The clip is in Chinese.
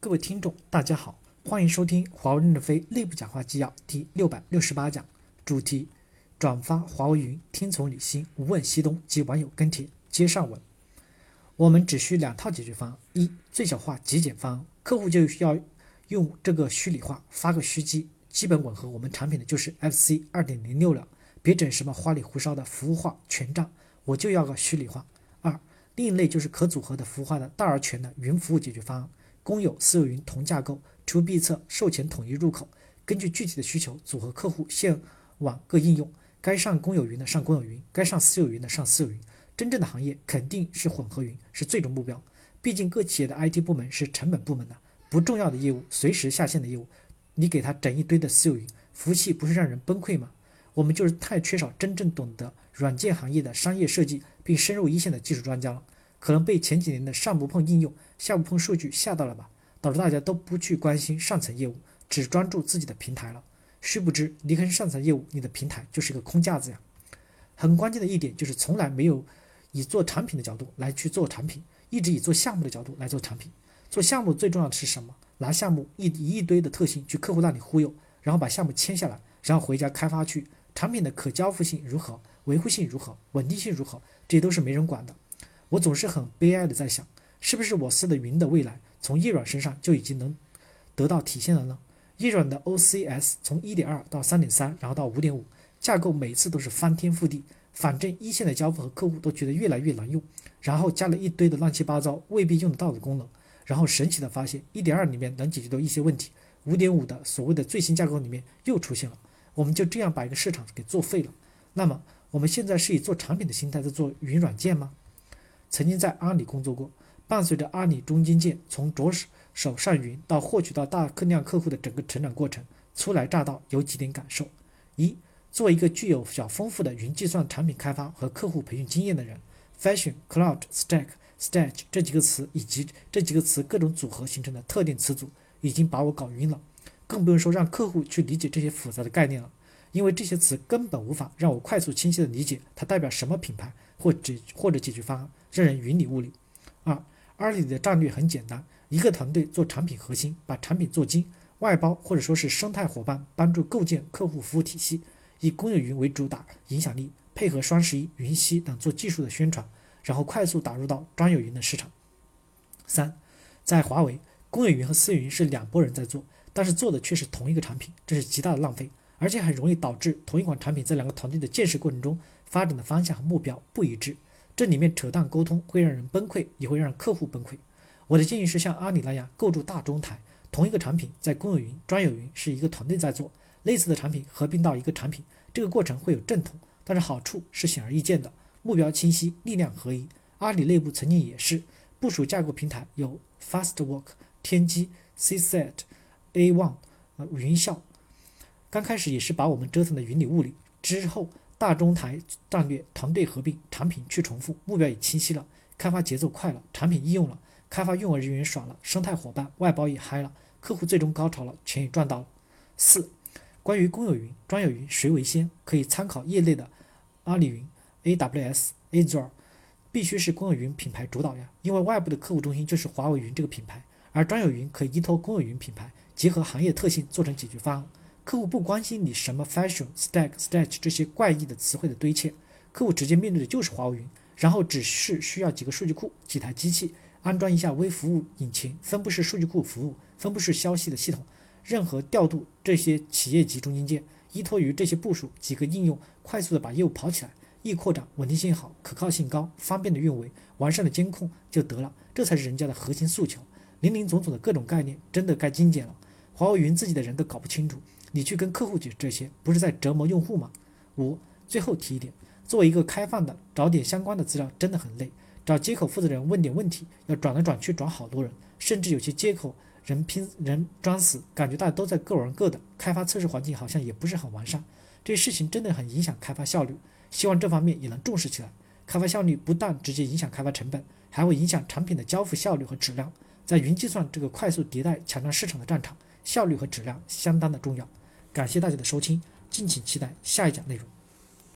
各位听众，大家好，欢迎收听华为任正非内部讲话纪要第六百六十八讲，主题：转发华为云，听从李欣，无问西东及网友跟帖。接上文，我们只需两套解决方案：一、最小化极简方案，客户就需要用这个虚拟化发个虚机，基本吻合我们产品的就是 FC 二点零六了，别整什么花里胡哨的服务化全站，我就要个虚拟化。二、另一类就是可组合的服务化的大而全的云服务解决方案。公有、私有云同架构，to B 侧售前统一入口，根据具体的需求组合客户线网各应用，该上公有云的上公有云，该上私有云的上私有云。真正的行业肯定是混合云，是最终目标。毕竟各企业的 IT 部门是成本部门的，不重要的业务随时下线的业务，你给他整一堆的私有云服务器，不是让人崩溃吗？我们就是太缺少真正懂得软件行业的商业设计并深入一线的技术专家了。可能被前几年的上不碰应用，下不碰数据吓到了吧，导致大家都不去关心上层业务，只专注自己的平台了。殊不知，离开上层业务，你的平台就是一个空架子呀。很关键的一点就是，从来没有以做产品的角度来去做产品，一直以做项目的角度来做产品。做项目最重要的是什么？拿项目一一堆的特性去客户那里忽悠，然后把项目签下来，然后回家开发去。产品的可交付性如何？维护性如何？稳定性如何？这些都是没人管的。我总是很悲哀的在想，是不是我司的云的未来从易软身上就已经能得到体现了呢？易软的 OCS 从1.2到3.3，然后到5.5，架构每次都是翻天覆地，反正一线的交付和客户都觉得越来越难用，然后加了一堆的乱七八糟未必用得到的功能，然后神奇的发现1.2里面能解决的一些问题，5.5的所谓的最新架构里面又出现了，我们就这样把一个市场给作废了。那么我们现在是以做产品的心态在做云软件吗？曾经在阿里工作过，伴随着阿里中间件从着手手上云到获取到大客量客户的整个成长过程，初来乍到有几点感受：一，做一个具有较丰富的云计算产品开发和客户培训经验的人，fashion、cloud、stack、stage 这几个词以及这几个词各种组合形成的特定词组，已经把我搞晕了，更不用说让客户去理解这些复杂的概念了，因为这些词根本无法让我快速清晰的理解它代表什么品牌或解或者解决方案。让人云里雾里。二，阿里的战略很简单，一个团队做产品核心，把产品做精，外包或者说是生态伙伴帮助构建客户服务体系，以公有云为主打影响力，配合双十一、云栖等做技术的宣传，然后快速打入到专有云的市场。三，在华为，公有云和私有云是两拨人在做，但是做的却是同一个产品，这是极大的浪费，而且很容易导致同一款产品在两个团队的建设过程中发展的方向和目标不一致。这里面扯淡沟通会让人崩溃，也会让客户崩溃。我的建议是像阿里那样构筑大中台，同一个产品在公有云、专有云是一个团队在做，类似的产品合并到一个产品，这个过程会有阵痛，但是好处是显而易见的，目标清晰，力量合一。阿里内部曾经也是部署架构平台有 Fastwork、天机、CSet、A1、呃云效，刚开始也是把我们折腾的云里雾里，之后。大中台战略，团队合并，产品去重复，目标也清晰了，开发节奏快了，产品应用了，开发用户人员爽了，生态伙伴外包也嗨了，客户最终高潮了，钱也赚到了。四，关于公有云、专有云谁为先，可以参考业内的阿里云、AWS、Azure，必须是公有云品牌主导呀，因为外部的客户中心就是华为云这个品牌，而专有云可以依托公有云品牌，结合行业特性做成解决方案。客户不关心你什么 fashion stack stage 这些怪异的词汇的堆砌，客户直接面对的就是华为云，然后只是需要几个数据库、几台机器，安装一下微服务引擎、分布式数据库服务、分布式消息的系统，任何调度这些企业级中间件，依托于这些部署几个应用，快速的把业务跑起来，易扩展，稳定性好，可靠性高，方便的运维，完善的监控就得了，这才是人家的核心诉求。林林总总的各种概念，真的该精简了，华为云自己的人都搞不清楚。你去跟客户解释这些，不是在折磨用户吗？五，最后提一点，作为一个开放的，找点相关的资料真的很累。找接口负责人问点问题，要转来转去转好多人，甚至有些接口人拼人装死，感觉大家都在各玩各的，开发测试环境好像也不是很完善。这事情真的很影响开发效率，希望这方面也能重视起来。开发效率不但直接影响开发成本，还会影响产品的交付效率和质量。在云计算这个快速迭代、抢占市场的战场，效率和质量相当的重要。感谢大家的收听，敬请期待下一讲内容。